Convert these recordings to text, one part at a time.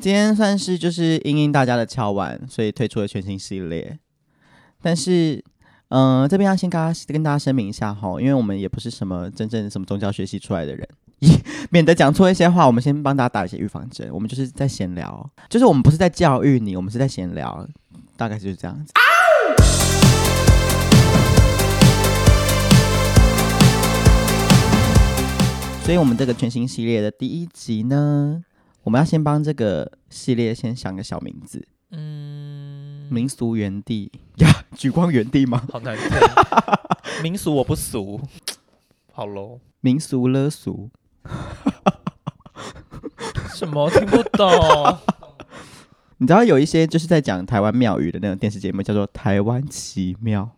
今天算是就是因应大家的敲碗，所以推出了全新系列。但是，嗯、这边要先跟大家跟大家声明一下哈，因为我们也不是什么真正什么宗教学习出来的人，免得讲错一些话，我们先帮大家打一些预防针。我们就是在闲聊，就是我们不是在教育你，我们是在闲聊，大概就是这样子。所以，我们这个全新系列的第一集呢，我们要先帮这个系列先想个小名字。嗯，民俗园地 呀，举光园地吗？好难听。民俗我不俗，好喽。民俗勒俗，什么听不懂？你知道有一些就是在讲台湾庙宇的那种电视节目，叫做《台湾奇妙》。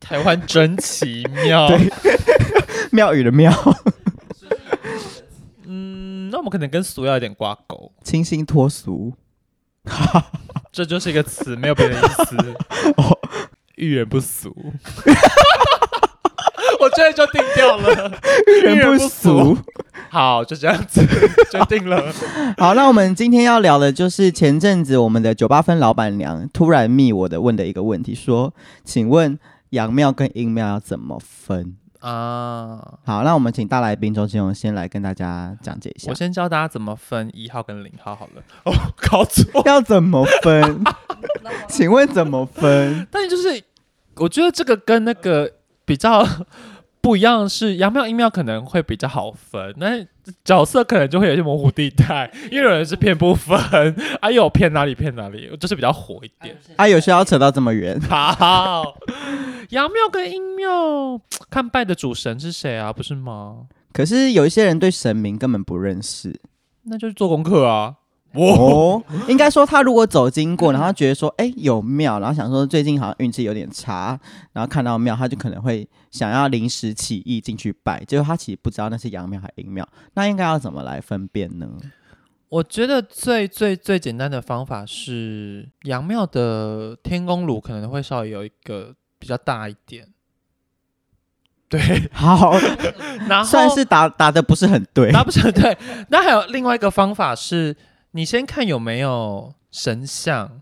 台湾真奇妙。对。庙宇的庙，嗯，那我们可能跟俗要有点挂钩，清新脱俗，这就是一个词，没有别的意思。哦，遇人不俗，我这就定掉了，遇人不俗。好，就这样子决定了。好，那我们今天要聊的就是前阵子我们的酒吧分老板娘突然密我的问的一个问题，说，请问阳庙跟阴庙要怎么分？啊，好，那我们请大来宾周金荣先来跟大家讲解一下。我先教大家怎么分一号跟零号好了。哦，搞错，要怎么分？请问怎么分？但就是我觉得这个跟那个比较不一样，是阳庙阴庙可能会比较好分，那角色可能就会有些模糊地带，因为有人是偏不分，啊，有偏哪里偏哪里，就是比较火一点。啊，有需要扯到这么远？好。阳庙跟阴庙，看拜的主神是谁啊？不是吗？可是有一些人对神明根本不认识，那就是做功课啊。哦，应该说他如果走经过，然后觉得说，哎、欸，有庙，然后想说最近好像运气有点差，然后看到庙，他就可能会想要临时起意进去拜，结果他其实不知道那是阳庙还是阴庙，那应该要怎么来分辨呢？我觉得最最最简单的方法是，阳庙的天宫炉可能会稍微有一个。比较大一点，对，好，然后算是答答的不是很对，答不是很对。那还有另外一个方法是，你先看有没有神像，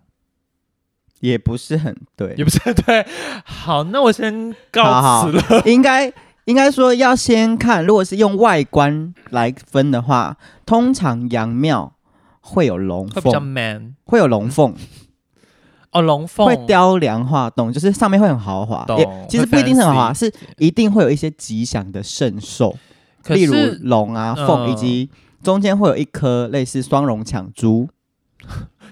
也不是很对，也不是很对。好，那我先告辞了。好好。应该应该说要先看，如果是用外观来分的话，通常阳庙会有龙凤，会比较 man，会有龙凤。哦，龙凤。会雕梁画栋，就是上面会很豪华，也其实不一定是很豪华，是一定会有一些吉祥的圣兽，例如龙啊、凤、呃，以及中间会有一颗类似双龙抢珠，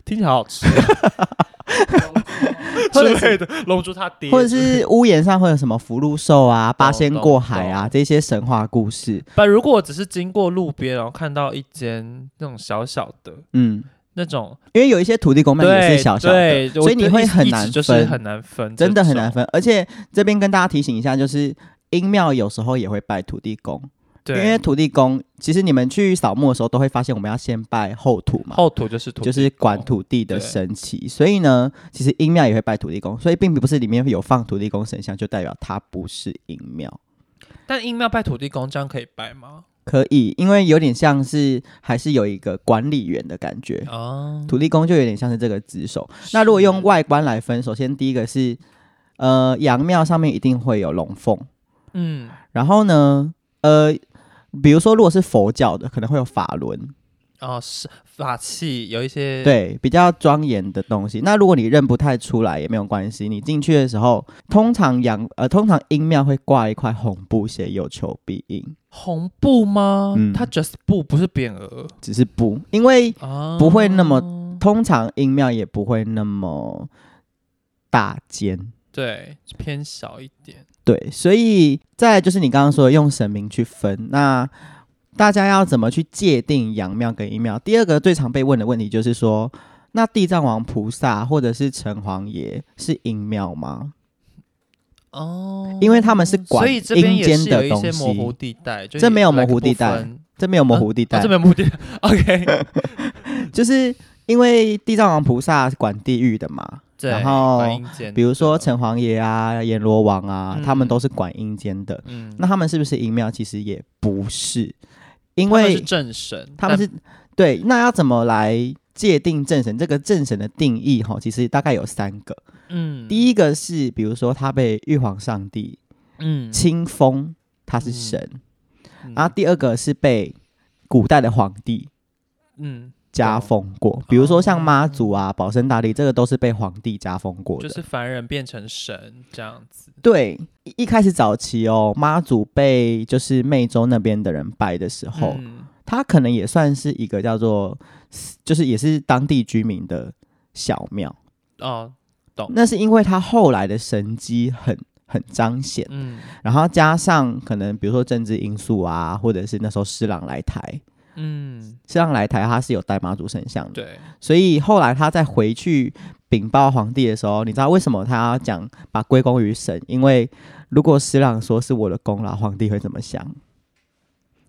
听起来好好吃，之类的龙珠他爹，或者是屋檐上会有什么福禄寿啊、八仙过海啊这些神话故事。但如果我只是经过路边，然后看到一间那种小小的，嗯。那种，因为有一些土地公庙也是小小的，所以你会很难分，就是很难分，真的很难分。而且这边跟大家提醒一下，就是阴庙有时候也会拜土地公，对，因为土地公其实你们去扫墓的时候都会发现，我们要先拜后土嘛，后土就是土就是管土地的神奇，所以呢，其实阴庙也会拜土地公，所以并不是里面有放土地公神像就代表它不是阴庙。但阴庙拜土地公这样可以拜吗？可以，因为有点像是还是有一个管理员的感觉哦。土地公就有点像是这个职守。那如果用外观来分，首先第一个是，呃，阳庙上面一定会有龙凤，嗯，然后呢，呃，比如说如果是佛教的，可能会有法轮。哦，是法器有一些对比较庄严的东西。那如果你认不太出来也没有关系，你进去的时候，通常阳呃通常阴庙会挂一块红布，写有求必应。红布吗？嗯，它 just 布不是匾额，只是布，因为不会那么、哦、通常阴庙也不会那么大间，对，偏小一点，对，所以再就是你刚刚说的用神明去分那。大家要怎么去界定阳庙跟阴庙？第二个最常被问的问题就是说，那地藏王菩萨或者是城隍爷是阴庙吗？哦，因为他们是管阴间的东西。这模糊地带，这没有模糊地带，这没有模糊地带，这没有模糊地带。OK，就是因为地藏王菩萨是管地狱的嘛，然后比如说城隍爷啊、阎罗王啊，他们都是管阴间的。嗯，那他们是不是阴庙？其实也不是。因为是正神，他们是对，那要怎么来界定正神？这个正神的定义哈，其实大概有三个。嗯，第一个是，比如说他被玉皇上帝嗯亲封，他是神。嗯、然后第二个是被古代的皇帝嗯加封过，比如说像妈祖啊、保生大帝，这个都是被皇帝加封过的，就是凡人变成神这样子。对，一开始早期哦，妈祖被就是湄洲那边的人拜的时候。嗯他可能也算是一个叫做，就是也是当地居民的小庙哦，懂。那是因为他后来的神机很很彰显，嗯，然后加上可能比如说政治因素啊，或者是那时候施琅来台，嗯，施琅来台他是有带妈祖神像的，对，所以后来他再回去禀报皇帝的时候，你知道为什么他要讲把归功于神？因为如果施琅说是我的功劳，皇帝会怎么想？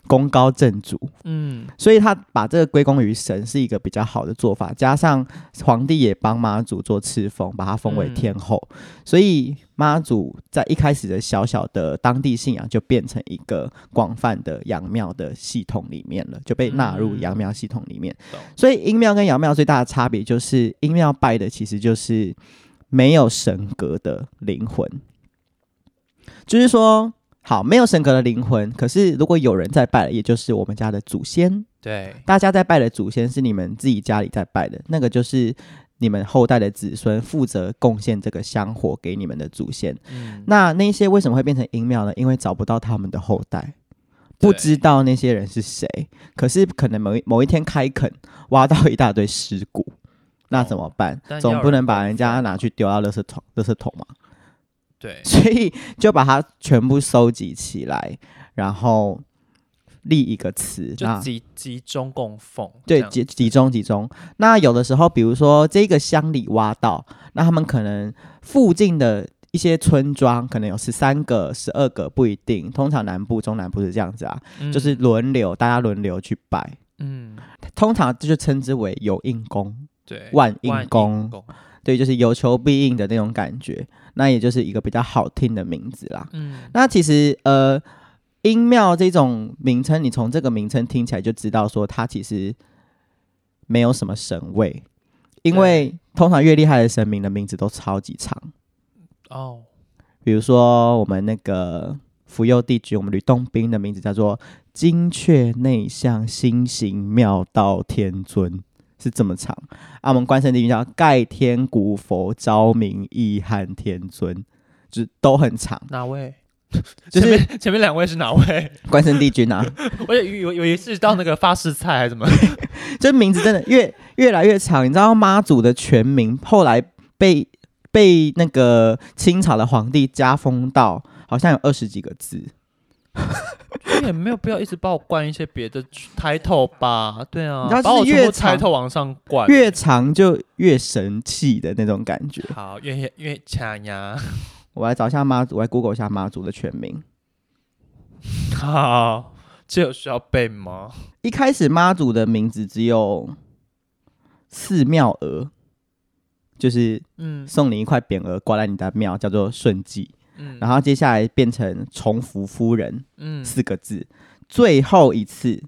功高震主，嗯，所以他把这个归功于神是一个比较好的做法。加上皇帝也帮妈祖做赐封，把他封为天后，嗯、所以妈祖在一开始的小小的当地信仰就变成一个广泛的阳庙的系统里面了，就被纳入阳庙系统里面。嗯、所以阴庙跟阳庙最大的差别就是，阴庙拜的其实就是没有神格的灵魂，就是说。好，没有神格的灵魂。可是，如果有人在拜，也就是我们家的祖先。对，大家在拜的祖先是你们自己家里在拜的，那个就是你们后代的子孙负责贡献这个香火给你们的祖先。嗯，那那些为什么会变成阴庙呢？因为找不到他们的后代，不知道那些人是谁。可是，可能某一某一天开垦，挖到一大堆尸骨，那怎么办？哦，总不能把人家拿去丢到垃圾桶，垃圾桶嘛。对，所以就把它全部收集起来，然后立一个词，就集集中供奉。对，集集中集中。那有的时候，比如说这个乡里挖到，那他们可能附近的一些村庄，可能有十三个、十二个，不一定。通常南部、中南部是这样子啊，嗯、就是轮流，大家轮流去拜。嗯，通常这就称之为有应公，对，万应公。对，就是有求必应的那种感觉，那也就是一个比较好听的名字啦。嗯，那其实呃，音庙这种名称，你从这个名称听起来就知道说它其实没有什么神位，因为通常越厉害的神明的名字都超级长。哦，比如说我们那个福佑帝君，我们吕洞宾的名字叫做精阙内向心行妙道天尊。是这么长啊！我们关圣帝君叫盖天古佛昭明义汉天尊，就是都很长。哪位？就是前面两位是哪位？关圣帝君啊！我也有有一次到那个发誓菜还是什么？这 名字真的越越来越长。你知道妈祖的全名后来被被那个清朝的皇帝加封到好像有二十几个字。也没有必要一直把我灌一些别的抬头吧？对啊，然后是越抬头往上灌，越长就越神气的那种感觉。好，越越强呀！我来找一下妈祖，我来 Google 一下妈祖的全名。好，这有需要背吗？一开始妈祖的名字只有寺庙额，就是嗯，送你一块匾额挂在你的庙，叫做顺济。嗯、然后接下来变成崇福夫人，嗯，四个字。最后一次，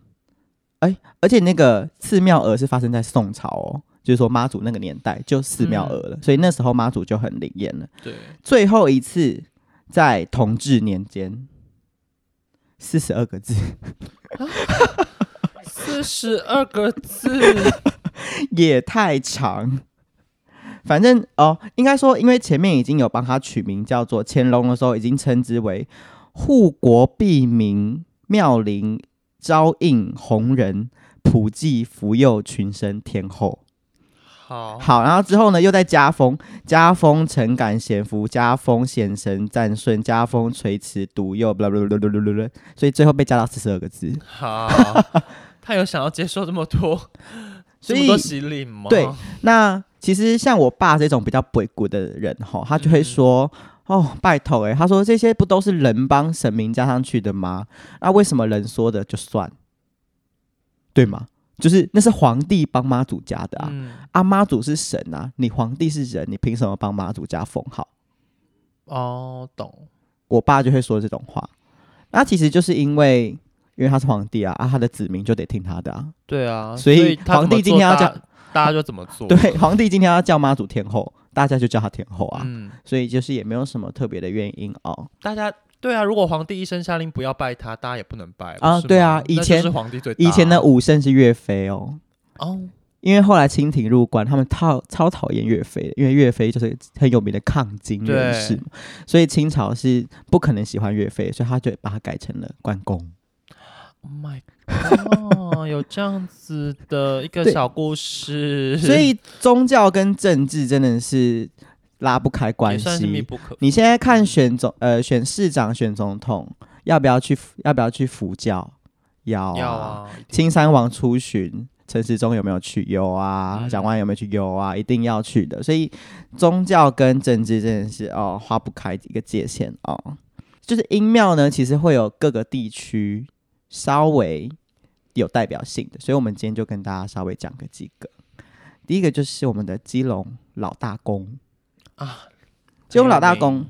哎，而且那个寺庙额是发生在宋朝哦，就是说妈祖那个年代就寺庙额了，嗯、所以那时候妈祖就很灵验了。对，最后一次在同治年间，四十二个字，四十二个字也太长。反正哦，应该说，因为前面已经有帮他取名叫做乾隆的时候，已经称之为护国庇民、妙龄昭应弘仁、普济福佑群生天后。好，好，然后之后呢，又在加封，加封诚感显福，加封显神赞顺，加封垂慈独佑，不不不不不不不，所以最后被加到四十二个字。好，他有想要接受这么多，所以这么多洗礼吗？对，那。其实像我爸这种比较鬼谷的人哈，他就会说：“嗯、哦，拜托哎，他说这些不都是人帮神明加上去的吗？那为什么人说的就算？对吗？就是那是皇帝帮妈祖加的啊，嗯、啊妈祖是神啊，你皇帝是人，你凭什么帮妈祖加封号？哦，懂。我爸就会说这种话，那其实就是因为因为他是皇帝啊，啊，他的子民就得听他的啊。对啊，所以皇帝今天要叫大家就怎么做？对，皇帝今天要叫妈祖天后，大家就叫他天后啊。嗯，所以就是也没有什么特别的原因哦。大家对啊，如果皇帝一声下令不要拜他，大家也不能拜啊。对啊，以前是皇帝最以前的武圣是岳飞哦。哦。因为后来清廷入关，他们超超讨厌岳飞的，因为岳飞就是很有名的抗金人士嘛，所以清朝是不可能喜欢岳飞，所以他就把他改成了关公。Oh my god！有这样子的一个小故事，所以宗教跟政治真的是拉不开关系。你现在看选总呃选市长选总统，要不要去要不要去佛教？要啊！啊青山王出巡，陈时中有没有去？有啊！蒋万有没有去？有啊！一定要去的。所以宗教跟政治真的是哦划不开一个界限哦。就是音庙呢，其实会有各个地区。稍微有代表性的，所以我们今天就跟大家稍微讲个几个。第一个就是我们的基隆老大公啊，基隆老大公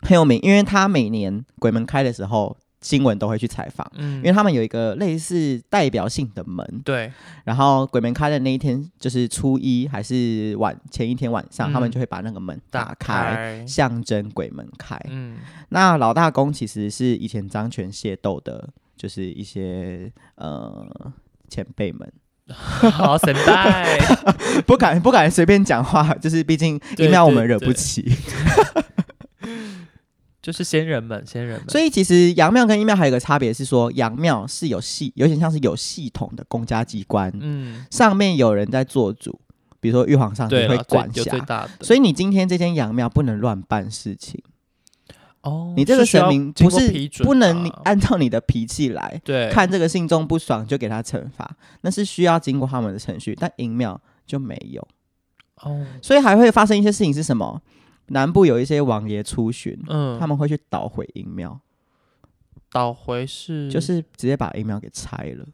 很有名，因为他每年鬼门开的时候，新闻都会去采访，嗯，因为他们有一个类似代表性的门，对。然后鬼门开的那一天，就是初一还是晚前一天晚上，嗯，他们就会把那个门打开，打开象征鬼门开。嗯，那老大公其实是以前漳泉械斗的。就是一些呃前辈们，好神拜，不敢不敢随便讲话，就是毕竟阴庙我们惹不起，就是仙人们仙人们。所以其实阳庙跟阴庙还有一个差别是说，阳庙是有系，有点像是有系统的公家机关，嗯，上面有人在做主，比如说玉皇上帝会管辖，所以你今天这间阳庙不能乱办事情。哦，你这个神明不是不能你按照你的脾气来，对，看这个信众不爽就给他惩罚，那是需要经过他们的程序，但银庙就没有。哦，所以还会发生一些事情是什么？南部有一些王爷出巡，嗯，他们会去捣毁银庙，捣毁是就是直接把银庙给拆了。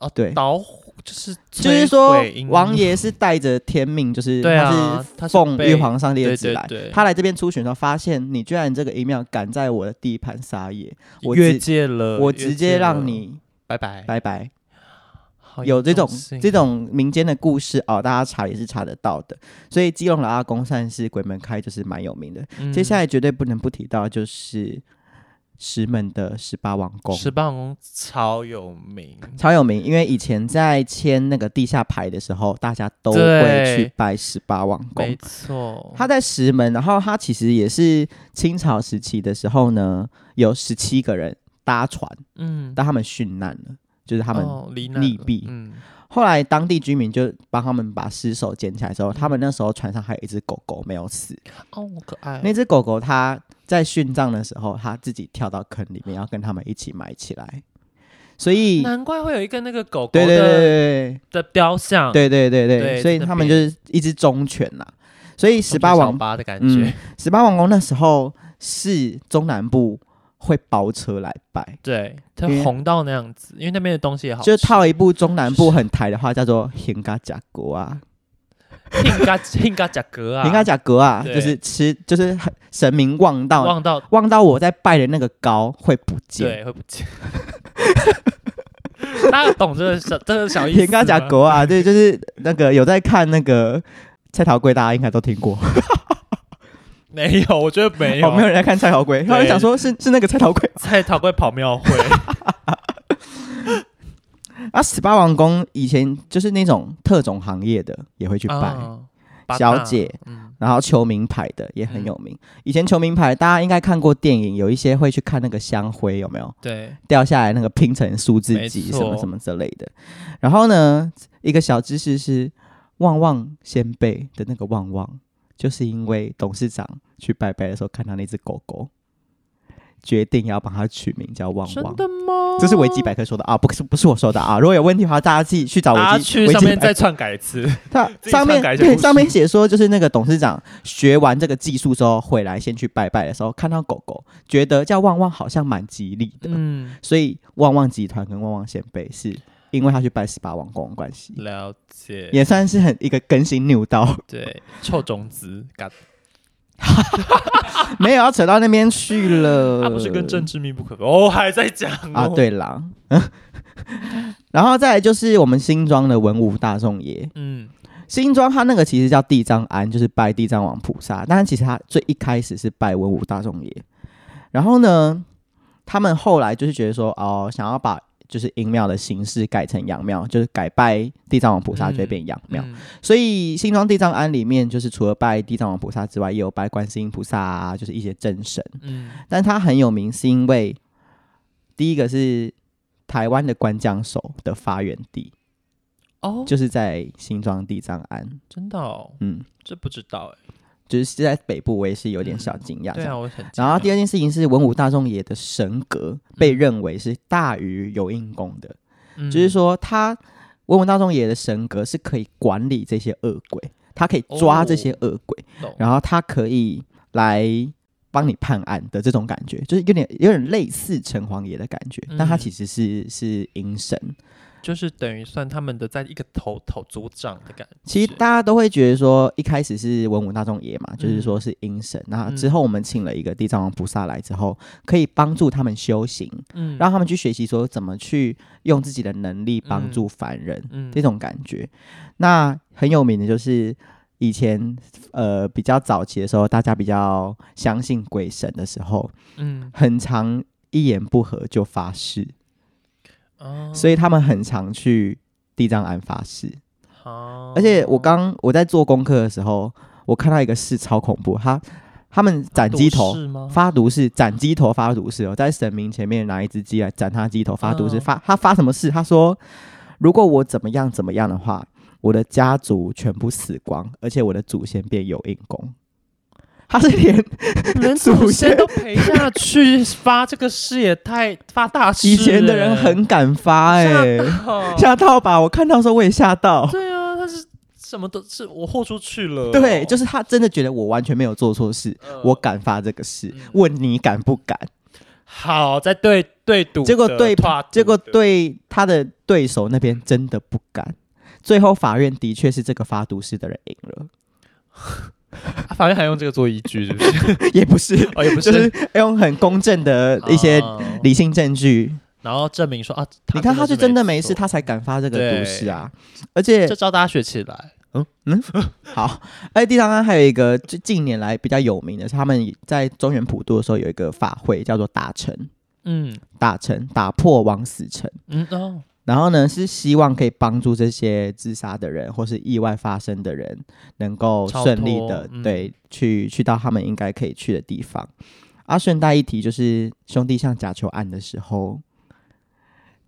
哦，对，捣就是就是说，王爷是带着天命，就是他是奉玉皇上帝的旨来，他来这边出巡的时候，发现你居然这个阴庙敢在我的地盘撒野，我越界了，我直接让你拜拜拜拜。有这种这种民间的故事哦，大家查也是查得到的。所以基隆老阿公算是鬼门开，就是蛮有名的。接下来绝对不能不提到就是。石门的十八王宫，十八王宫超有名，超有名，因为以前在签那个地下牌的时候，大家都会去拜十八王宫。没错，他在石门，然后他其实也是清朝时期的时候呢，有十七个人搭船，嗯，但他们殉难了，就是他们溺毙，嗯。后来当地居民就帮他们把尸首捡起来之后，他们那时候船上还有一只狗狗没有死。哦，好可爱！那只狗狗它在殉葬的时候，他自己跳到坑里面，要跟他们一起埋起来。所以 难怪会有一个那个狗狗对对对的雕像。对对对对，所以他们就是一只忠犬呐。所以十八王八的感觉，十八王宫那时候是中南部。会包车来拜，对，它红到那样子，因为那边的东西也好，就套一部中南部很台的话，叫做“兴嘎甲锅啊”，兴嘎兴嘎甲格啊，应该甲格啊，就是吃，就是神明望到望到望到我在拜的那个糕会不见，对，会不见。大家懂这个小这个小意思？应该甲格啊，对，就是那个有在看那个蔡桃贵，大家应该都听过。没有，我觉得没有，哦、没有人在看蔡桃贵。他们想说是是那个蔡桃贵，蔡桃贵跑庙会。啊，十八王宫以前就是那种特种行业的也会去拜、哦、小姐，嗯、然后求名牌的也很有名。嗯、以前求名牌，大家应该看过电影，有一些会去看那个香灰有没有？对，掉下来那个拼成数字几什么什么之类的。然后呢，一个小知识是旺旺先辈的那个旺旺。就是因为董事长去拜拜的时候看到那只狗狗，决定要帮他取名叫旺旺。真的吗？这是维基百科说的啊，不是不是我说的啊。如果有问题的话，大家自己去找维基。去上面再篡改一次。它上面对上面写说，就是那个董事长学完这个技术之后回来，先去拜拜的时候看到狗狗，觉得叫旺旺好像蛮吉利的，嗯，所以旺旺集团跟旺旺仙贝是。因为他去拜十八王公的关系，了解，也算是很一个更新扭刀。对，臭种子，没有要扯到那边去了。他不是跟政治密不可分哦，还在讲、哦、啊？对啦，然后再来就是我们新庄的文武大众爷，嗯，新庄他那个其实叫地藏庵，就是拜地藏王菩萨，但是其实他最一开始是拜文武大众爷，然后呢，他们后来就是觉得说，哦，想要把。就是阴庙的形式改成阳庙，就是改拜地藏王菩萨就会变阳庙。嗯嗯、所以新庄地藏庵里面，就是除了拜地藏王菩萨之外，也有拜观世音菩萨啊，就是一些真神。嗯，但它很有名，是因为第一个是台湾的官将手的发源地哦，就是在新庄地藏庵。真的哦，嗯，这不知道哎。就是在北部，我也是有点小惊讶。对啊，我很。然后第二件事情是文武大众爷的神格被认为是大于有应公的，嗯、就是说他文武大众爷的神格是可以管理这些恶鬼，他可以抓这些恶鬼，哦、然后他可以来帮你判案的这种感觉，就是有点有点类似城隍爷的感觉，嗯、但他其实是是阴神。就是等于算他们的在一个头头组长的感觉。其实大家都会觉得说，一开始是文武大众爷嘛，嗯、就是说是阴神。那之后我们请了一个地藏王菩萨来之后，可以帮助他们修行，嗯，让他们去学习说怎么去用自己的能力帮助凡人，嗯，这种感觉。那很有名的就是以前呃比较早期的时候，大家比较相信鬼神的时候，嗯，很常一言不合就发誓。所以他们很常去地藏庵发誓，而且我刚我在做功课的时候，我看到一个事超恐怖，他他们斩鸡头发毒誓，斩鸡头发毒誓哦，在神明前面拿一只鸡来斩他鸡头发毒誓，发他发什么誓？他说如果我怎么样怎么样的话，我的家族全部死光，而且我的祖先变有应公。他是连连 祖先都陪下去发这个誓，也太发大誓。以前的人很敢发哎、欸，吓到，吧？我看到的时候我也吓到。对啊，他是什么都是我豁出去了、哦。对，就是他真的觉得我完全没有做错事，呃、我敢发这个誓。问你敢不敢？好，在对对赌，结果对结果对他的对手那边真的不敢。最后法院的确是这个发毒誓的人赢了。啊、法院还用这个做依据，是不是？也不是，哦，也不是，就是用很公正的一些理性证据，然后证明说啊，你看他是真的没事，他才敢发这个毒誓啊。而且这招大家学起来，嗯嗯，好。哎，地藏庵还有一个，就近年来比较有名的是，他们在中原普渡的时候有一个法会，叫做打城，嗯，打城打破枉死城，嗯哦。然后呢，是希望可以帮助这些自杀的人或是意外发生的人，能够顺利的、嗯、对去去到他们应该可以去的地方。啊，顺带一提，就是兄弟像假球案的时候，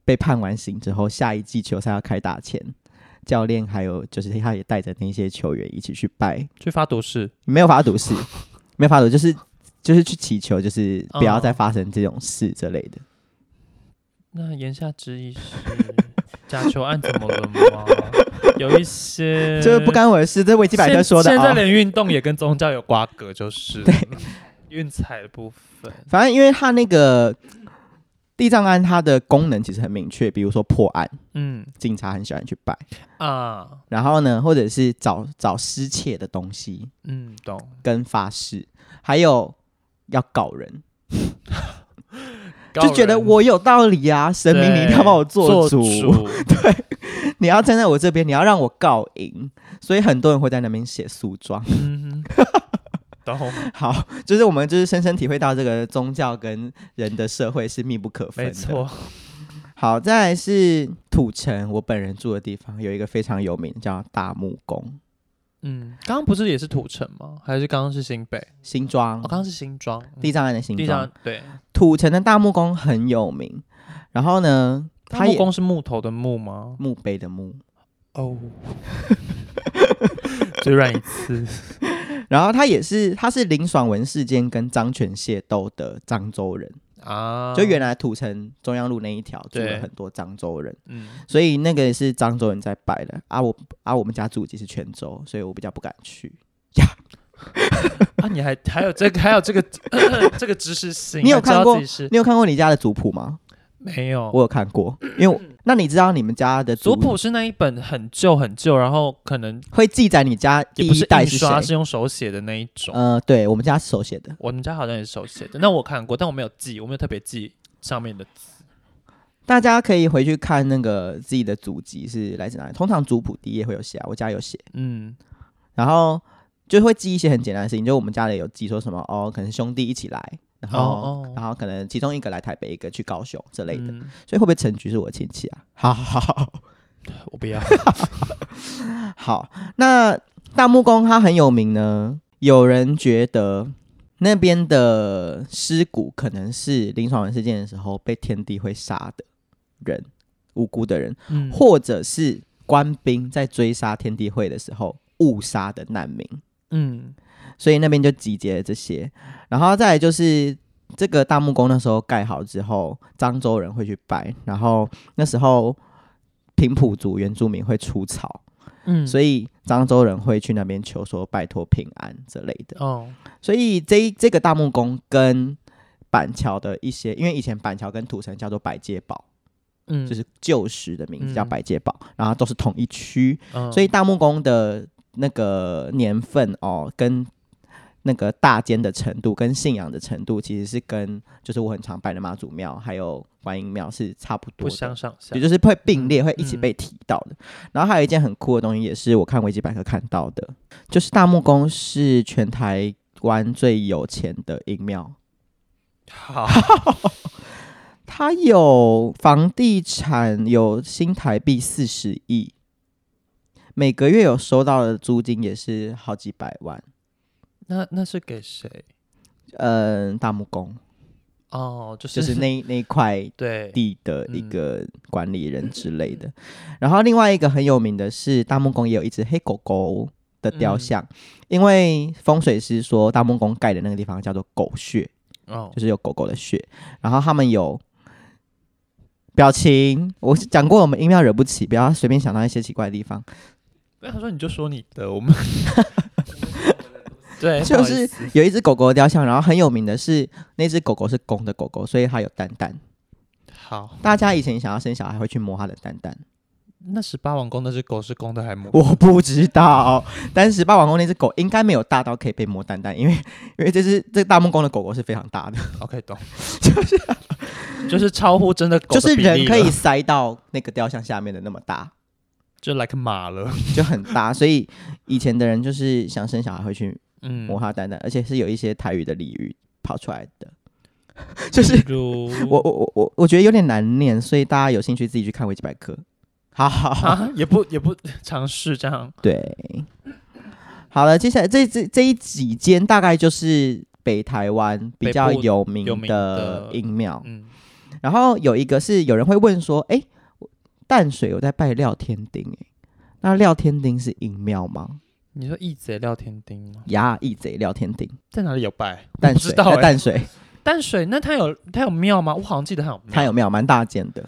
被判完刑之后，下一季球赛要开打前，教练还有就是他也带着那些球员一起去拜，去发毒誓，没有发毒誓，没有发毒，就是就是去祈求，就是不要再发生这种事之类的。那言下之意是假球案怎么了吗？有一些 就是不干我的事，这维基百科说的。现在连运动也跟宗教有瓜葛，就是对运彩的部分。反正因为它那个地藏庵，它的功能其实很明确，比如说破案，嗯，警察很喜欢去拜啊。然后呢，或者是找找失窃的东西，嗯，懂。跟发誓，还有要搞人。就觉得我有道理啊，神明你一定要帮我做主，对，你要站在我这边，你要让我告赢，所以很多人会在那边写诉状。嗯哼，好，就是我们就是深深体会到这个宗教跟人的社会是密不可分的。没错。好，再来是土城，我本人住的地方有一个非常有名叫大木宫。嗯，刚刚不是也是土城吗？还是刚刚是新北新庄？哦，刚刚是新庄地藏庵的新庄。对，土城的大木工很有名。然后呢，大木工是木头的木吗？墓碑的墓。哦，嘴软一次。然后他也是，他是林爽文事件跟张权械斗的漳州人。啊，就原来土城中央路那一条住了很多漳州人，嗯，所以那个是漳州人在拜的。啊我，我啊，我们家祖籍是泉州，所以我比较不敢去呀。啊，你还还有这个还有这个 这个知识性？你有看过？你有看过你家的族谱吗？没有，我有看过，因为那你知道你们家的族谱是那一本很旧很旧，然后可能会记载你家第一代是谁？印刷是用手写的那一种。呃，对，我们家是手写的，我们家好像也是手写的。那我看过，但我没有记，我没有特别记上面的字。大家可以回去看那个自己的祖籍是来自哪里。通常族谱第一页会有写啊，我家有写，嗯，然后就会记一些很简单的事情，就我们家里有记说什么哦，可能兄弟一起来，然后、哦哦、然后可能其中一个来台北，一个去高雄之类的，嗯、所以会不会陈局是我亲戚啊？好好好，我不要。好，那大木工它很有名呢，有人觉得那边的尸骨可能是林爽文事件的时候被天地会杀的。人无辜的人，嗯、或者是官兵在追杀天地会的时候误杀的难民，嗯，所以那边就集结了这些，然后再来就是这个大木宫那时候盖好之后，漳州人会去拜，然后那时候平埔族原住民会出草，嗯，所以漳州人会去那边求说拜托平安之类的，哦，所以这这个大木宫跟板桥的一些，因为以前板桥跟土城叫做百界堡。嗯，就是旧时的名字叫百界堡，嗯、然后都是同一区，嗯、所以大木宫的那个年份哦，跟那个大间的程度，跟信仰的程度，其实是跟就是我很常拜的妈祖庙还有观音庙是差不多的，不相上下，也就是会并列，会一起被提到的。嗯、然后还有一件很酷的东西，也是我看维基百科看到的，就是大木宫是全台湾最有钱的阴庙。好。他有房地产，有新台币四十亿，每个月有收到的租金也是好几百万。那那是给谁？嗯，大木工。哦，就是就是那那一块 地的一个管理人之类的。嗯、然后另外一个很有名的是大木工也有一只黑狗狗的雕像，嗯、因为风水师说大木工盖的那个地方叫做狗穴，哦，就是有狗狗的穴。然后他们有。表情，我讲过，我们音量惹不起，不要随便想到一些奇怪的地方。不要说你就说你的，我们 对，就是有一只狗狗的雕像，然后很有名的是那只狗狗是公的狗狗，所以它有蛋蛋。好，大家以前想要生小孩会去摸它的蛋蛋。那十八王宫那只狗是公的还是母？我不知道，但是十八王宫那只狗应该没有大到可以被摸蛋蛋，因为因为这只这大木宫的狗狗是非常大的。OK，懂，就是。就是超乎真的狗的，就是人可以塞到那个雕像下面的那么大，就 like 马了，就很大。所以以前的人就是想生小孩会去摸它蛋蛋，嗯、而且是有一些台语的俚语跑出来的。就是如我我我我我觉得有点难念，所以大家有兴趣自己去看维基百科。好好好，啊、也不也不尝试这样。对，好了，接下来这这这一几间大概就是北台湾比较有名的音庙。嗯。然后有一个是有人会问说，哎，淡水有在拜廖天丁，哎，那廖天丁是阴庙吗？你说义贼廖天丁吗？呀，义贼廖天丁在哪里有拜？淡水，在淡水，淡水，那他有他有庙吗？我好像记得他有庙，他有庙，蛮大件的。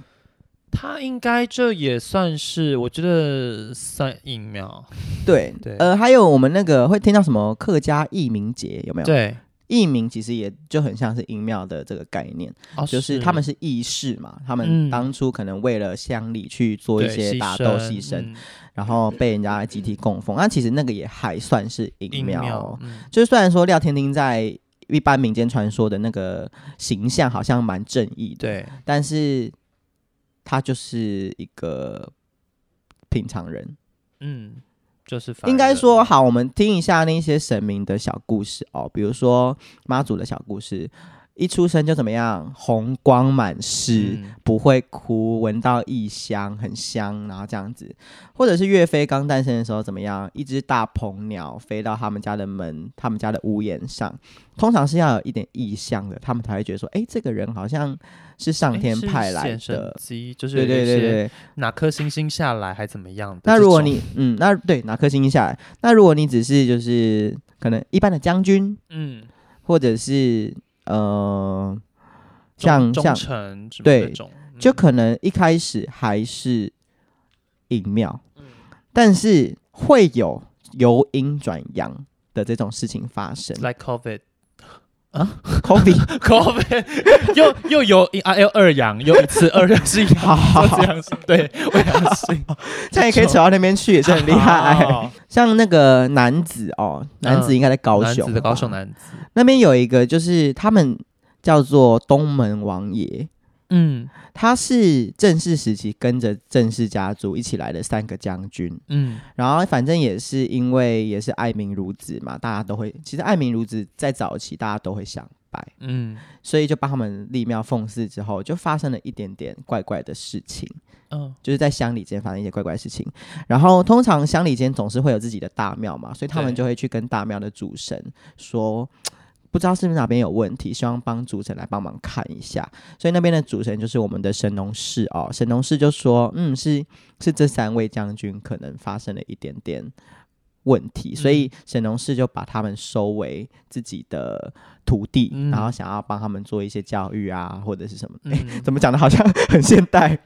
他应该这也算是，我觉得算阴庙。对对，呃，还有我们那个会听到什么客家义民节有没有？对。义民其实也就很像是阴庙的这个概念，哦、就是。他们是义士嘛，他们当初可能为了乡里去做一些打斗牺牲，嗯、然后被人家集体供奉。那、嗯、其实那个也还算是阴庙，哦，嗯、就是虽然说廖天丁在一般民间传说的那个形象好像蛮正义的，对，但是他就是一个平常人，嗯。就是应该说好，我们听一下那些神明的小故事哦，比如说妈祖的小故事。一出生就怎么样，红光满室，嗯、不会哭，闻到异香，很香，然后这样子，或者是岳飞刚诞生的时候怎么样，一只大鹏鸟飞到他们家的门，他们家的屋檐上，通常是要有一点异象的，他们才会觉得说，哎，这个人好像是上天派来的，就是对对对对，哪颗星星下来还怎么样？那如果你嗯，那对哪颗星星下来，那如果你只是就是可能一般的将军，嗯，或者是。呃，像像对，就可能一开始还是阴庙，嗯、但是会有由阴转阳的这种事情发生。Like COVID，啊，coffee，coffee，又又有啊又二阳，又一次二阳性，好好好。这样子对，未阳性，这样也可以扯到那边去，也是很厉害。像那个男子哦，男子应该在高雄，男子的高雄男子。那边有一个，就是他们叫做东门王爷。嗯，他是正式时期跟着正式家族一起来的三个将军。嗯，然后反正也是因为也是爱民如子嘛，大家都会，其实爱民如子在早期大家都会想拜，嗯，所以就帮他们立庙奉祀之后，就发生了一点点怪怪的事情。嗯，就是在乡里间发生一些怪怪的事情。然后通常乡里间总是会有自己的大庙嘛，所以他们就会去跟大庙的主神说。不知道是不是哪边有问题，希望帮主神来帮忙看一下。所以那边的主神就是我们的神农氏哦。神农氏就说：“嗯，是是这三位将军可能发生了一点点问题，嗯、所以神农氏就把他们收为自己的徒弟，嗯、然后想要帮他们做一些教育啊，或者是什么？嗯欸、怎么讲的好像很现代？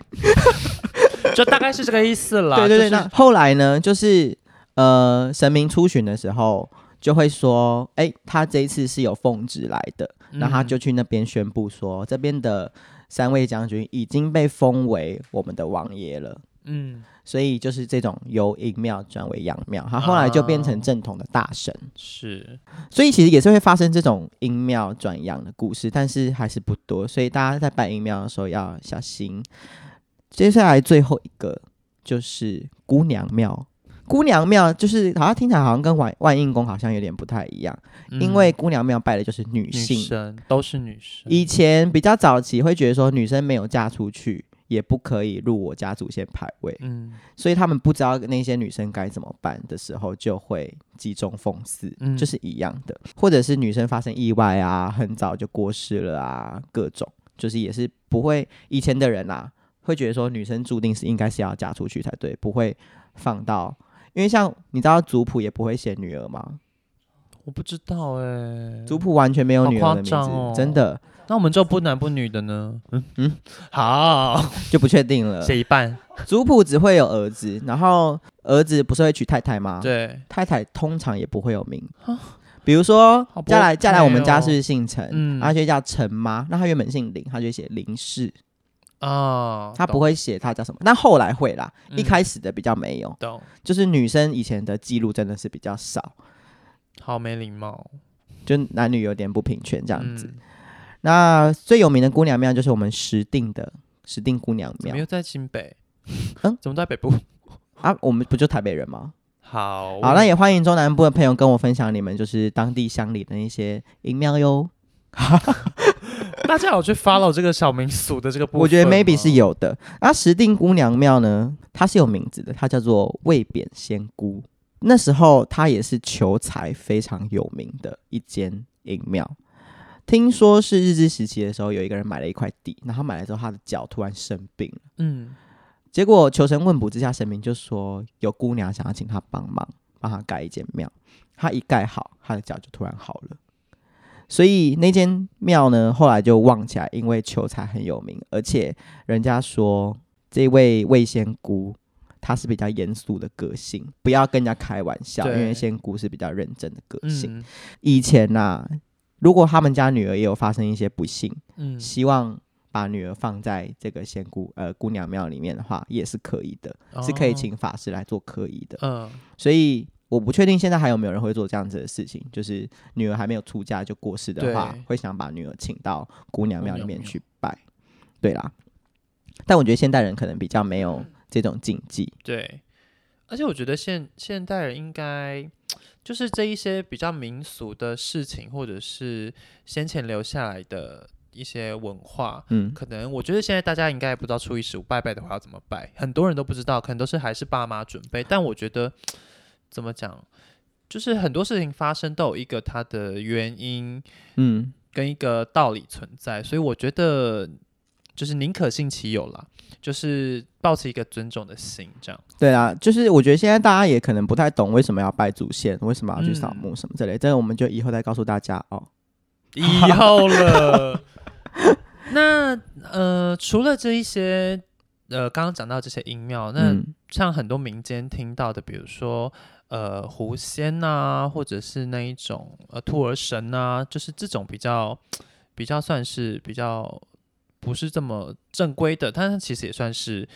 就大概是这个意思了。对对对。就是、那后来呢，就是呃，神明出巡的时候。”就会说，哎、欸，他这一次是有奉旨来的，那、嗯、他就去那边宣布说，这边的三位将军已经被封为我们的王爷了。嗯，所以就是这种由阴庙转为阳庙，他后来就变成正统的大神。啊、是，所以其实也是会发生这种阴庙转阳的故事，但是还是不多，所以大家在拜阴庙的时候要小心。接下来最后一个就是姑娘庙。姑娘庙就是好像听起来好像跟万万应宫好像有点不太一样，嗯、因为姑娘庙拜的就是女性，女生都是女生。以前比较早期会觉得说女生没有嫁出去也不可以入我家祖先牌位，嗯，所以他们不知道那些女生该怎么办的时候，就会集中奉祀，嗯，就是一样的，或者是女生发生意外啊，很早就过世了啊，各种就是也是不会。以前的人啊，会觉得说女生注定是应该是要嫁出去才对，不会放到。因为像你知道族谱也不会写女儿吗？我不知道哎、欸，族谱完全没有女儿的名字，哦、真的。那我们就不男不女的呢？嗯嗯，好，就不确定了。写一半，族谱只会有儿子，然后儿子不是会娶太太吗？对，太太通常也不会有名。比如说嫁来嫁来我们家是姓陈，嗯，他就叫陈妈，那他原本姓林，他就写林氏。哦，他不会写他叫什么，但后来会啦。一开始的比较没有，懂。就是女生以前的记录真的是比较少，好没礼貌，就男女有点不平权这样子。那最有名的姑娘庙就是我们石定的石定姑娘庙，没有在新北，嗯，怎么在北部 啊？我们不就台北人吗？好，好，那也欢迎中南部的朋友跟我分享你们就是当地乡里的一些阴庙哟。大家有去 follow 这个小民俗的这个部分？我觉得 maybe 是有的。那石定姑娘庙呢，它是有名字的，它叫做魏扁仙姑。那时候它也是求财非常有名的一间阴庙。听说是日治时期的时候，有一个人买了一块地，然后买了之后他的脚突然生病，嗯，结果求神问卜之下，神明就说有姑娘想要请他帮忙，帮他盖一间庙。他一盖好，他的脚就突然好了。所以那间庙呢，后来就旺起来，因为求财很有名，而且人家说这位魏仙姑她是比较严肃的个性，不要跟人家开玩笑，对因为仙姑是比较认真的个性。嗯、以前呐、啊，如果他们家女儿也有发生一些不幸，嗯，希望把女儿放在这个仙姑呃姑娘庙里面的话，也是可以的，哦、是可以请法师来做科仪的。嗯，所以。我不确定现在还有没有人会做这样子的事情，就是女儿还没有出嫁就过世的话，会想把女儿请到姑娘庙里面去拜，对啦。但我觉得现代人可能比较没有这种禁忌，对。而且我觉得现现代人应该就是这一些比较民俗的事情，或者是先前留下来的一些文化，嗯，可能我觉得现在大家应该不知道初一十五拜拜的话要怎么拜，很多人都不知道，可能都是还是爸妈准备。但我觉得。怎么讲？就是很多事情发生都有一个它的原因，嗯，跟一个道理存在，所以我觉得就是宁可信其有啦，就是抱持一个尊重的心，这样。对啊，就是我觉得现在大家也可能不太懂为什么要拜祖先，为什么要去扫墓什么之类，这个、嗯、我们就以后再告诉大家哦。以后了。那呃，除了这一些。呃，刚刚讲到这些音庙，那嗯像很多民间听到的，比如说呃狐仙啊，或者是那一种呃兔儿神啊，就是这种比较比较算是比较不是这么正规的，但是其实也算是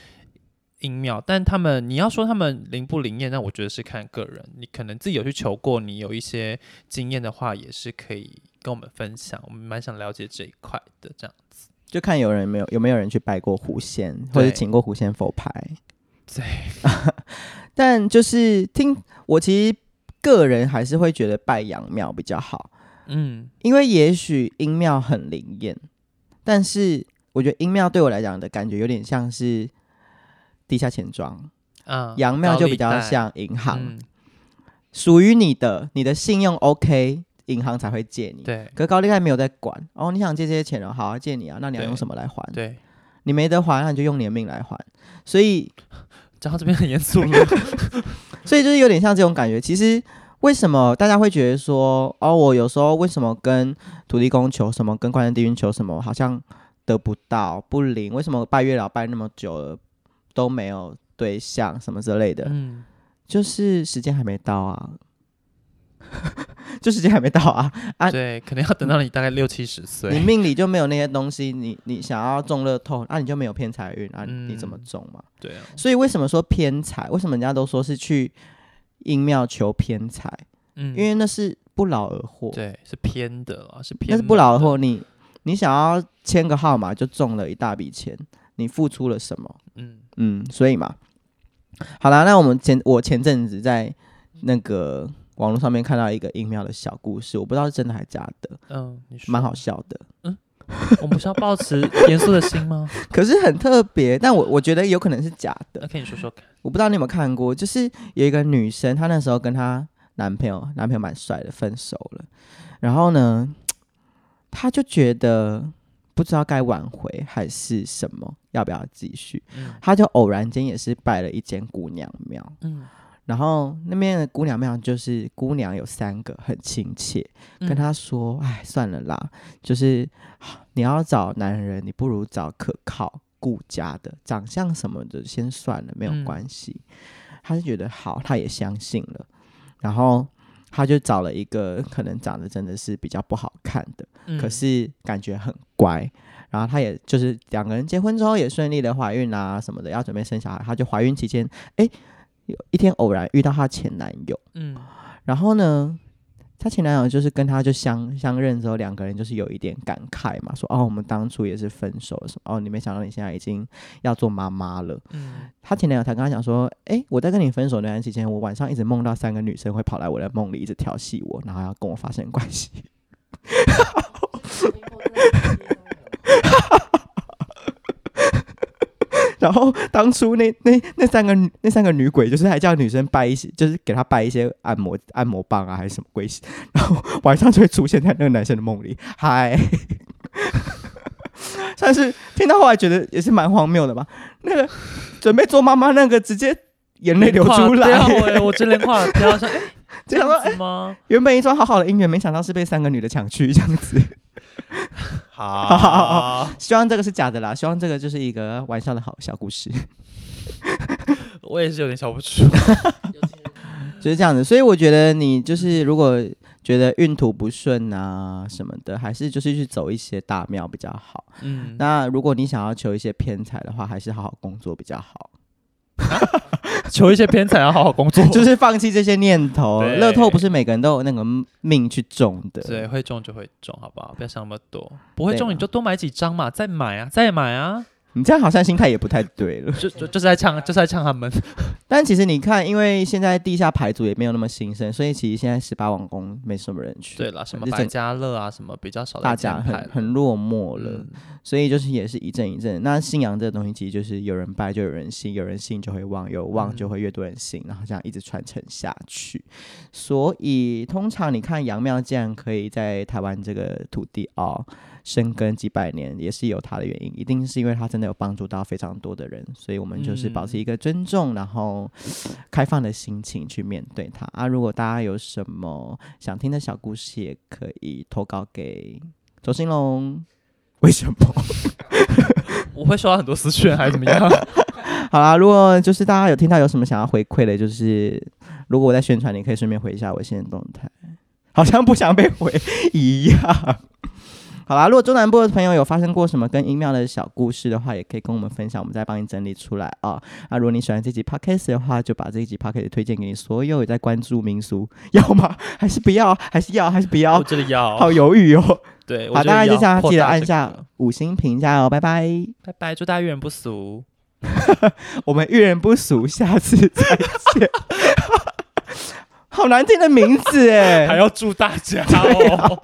阴庙。但他们你要说他们灵不灵验，那我觉得是看个人。你可能自己有去求过，你有一些经验的话，也是可以跟我们分享。我们蛮想了解这一块的，这样子。就看有人没有有没有人去拜过狐仙，或者请过狐仙佛牌。对，但就是听我其实个人还是会觉得拜阳庙比较好。嗯，因为也许阴庙很灵验，但是我觉得阴庙对我来讲的感觉有点像是地下钱庄，啊，阳庙就比较像银行，嗯、属于你的，你的信用 OK。银行才会借你，对。可是高利贷没有在管哦，你想借这些钱哦，好啊，借你啊，那你要用什么来还？对，你没得还，那你就用你的命来还。所以讲到这边很严肃了，所以就是有点像这种感觉。其实为什么大家会觉得说，哦，我有时候为什么跟土地公求什么，跟关圣帝君求什么，好像得不到不灵？为什么拜月老拜那么久了都没有对象什么之类的？嗯，就是时间还没到啊。就时间还没到啊！啊，对，可能要等到你大概六七十岁，你命里就没有那些东西，你你想要中乐透，那、啊、你就没有偏财运啊？你怎么中嘛？对啊。所以为什么说偏财？为什么人家都说是去阴庙求偏财？嗯，因为那是不劳而获。对，是偏的啊，是偏。那是不劳而获。你你想要签个号码就中了一大笔钱，你付出了什么？嗯嗯，所以嘛，好啦，那我们前我前阵子在那个。网络上面看到一个阴庙的小故事，我不知道是真的还是假的。嗯，蛮好笑的。嗯，我们不是要保持 严肃的心吗？可是很特别，但我我觉得有可能是假的。那可以说说看。我不知道你有没有看过，就是有一个女生，她那时候跟她男朋友，男朋友蛮帅的，分手了。然后呢，她就觉得不知道该挽回还是什么，要不要继续？嗯，她就偶然间也是拜了一间姑娘庙。嗯。然后那边的姑娘庙就是姑娘有三个很亲切，跟她说：“哎、嗯，算了啦，就是你要找男人，你不如找可靠顾家的，长相什么的先算了，没有关系。嗯”她就觉得好，她也相信了。然后她就找了一个可能长得真的是比较不好看的，嗯、可是感觉很乖。然后她也就是两个人结婚之后也顺利的怀孕啊什么的，要准备生小孩。她就怀孕期间，哎。有一天偶然遇到她前男友，嗯，然后呢，她前男友就是跟她就相相认之后，两个人就是有一点感慨嘛，说哦，我们当初也是分手什么，哦，你没想到你现在已经要做妈妈了，嗯，她前男友才跟她讲说，哎，我在跟你分手那段期间，我晚上一直梦到三个女生会跑来我的梦里，一直调戏我，然后要跟我发生关系。然后当初那那那三个那三个女鬼，就是还叫女生拜一些，就是给她拜一些按摩按摩棒啊，还是什么鬼？然后晚上就会出现在那个男生的梦里，嗨。但是听到后来觉得也是蛮荒谬的吧？那个准备做妈妈那个，直接眼泪流出来，欸、我真连话不要说，哎，这样子吗？原本一桩好好的姻缘，没想到是被三个女的抢去，这样子。好，希望这个是假的啦。希望这个就是一个玩笑的好小故事。我也是有点笑不出，就是这样子。所以我觉得你就是如果觉得运途不顺啊什么的，还是就是去走一些大庙比较好。嗯，那如果你想要求一些偏财的话，还是好好工作比较好。求一些偏财要好好工作，就是放弃这些念头。乐透不是每个人都有那个命去中的，对，会中就会中，好不好？不要想那么多，不会中你就多买几张嘛，再买啊，再买啊。你这样好像心态也不太对了，就就就是在唱，就是在唱他们。但其实你看，因为现在地下牌组也没有那么兴盛，所以其实现在十八王宫没什么人去。对了，什么百家乐啊，什么比较少，大家很很落寞了。嗯、所以就是也是一阵一阵。那信仰这个东西，其实就是有人拜就有人信，有人信就会旺，有旺就会越多人信，嗯、然后这样一直传承下去。所以通常你看杨庙竟然可以在台湾这个土地哦。深耕几百年也是有它的原因，一定是因为它真的有帮助到非常多的人，所以我们就是保持一个尊重，嗯、然后开放的心情去面对它啊。如果大家有什么想听的小故事，也可以投稿给周兴龙。为什么？我会收到很多私讯还是怎么样？好啦，如果就是大家有听到有什么想要回馈的，就是如果我在宣传，你可以顺便回一下我现在动态，好像不想被回一样。好啦，如果中南部的朋友有发生过什么跟音庙的小故事的话，也可以跟我们分享，我们再帮你整理出来啊。那如果你喜欢这集 podcast 的话，就把这一集 podcast 推荐给你所有有在关注民俗，要吗？还是不要？还是要？还是不要？我觉得要。好犹豫哦。对，好，大家就这样，记得按下五星评价哦，拜拜，拜拜，祝大家遇人不淑。我们遇人不淑，下次再见。好难听的名字哎，还要祝大家哦。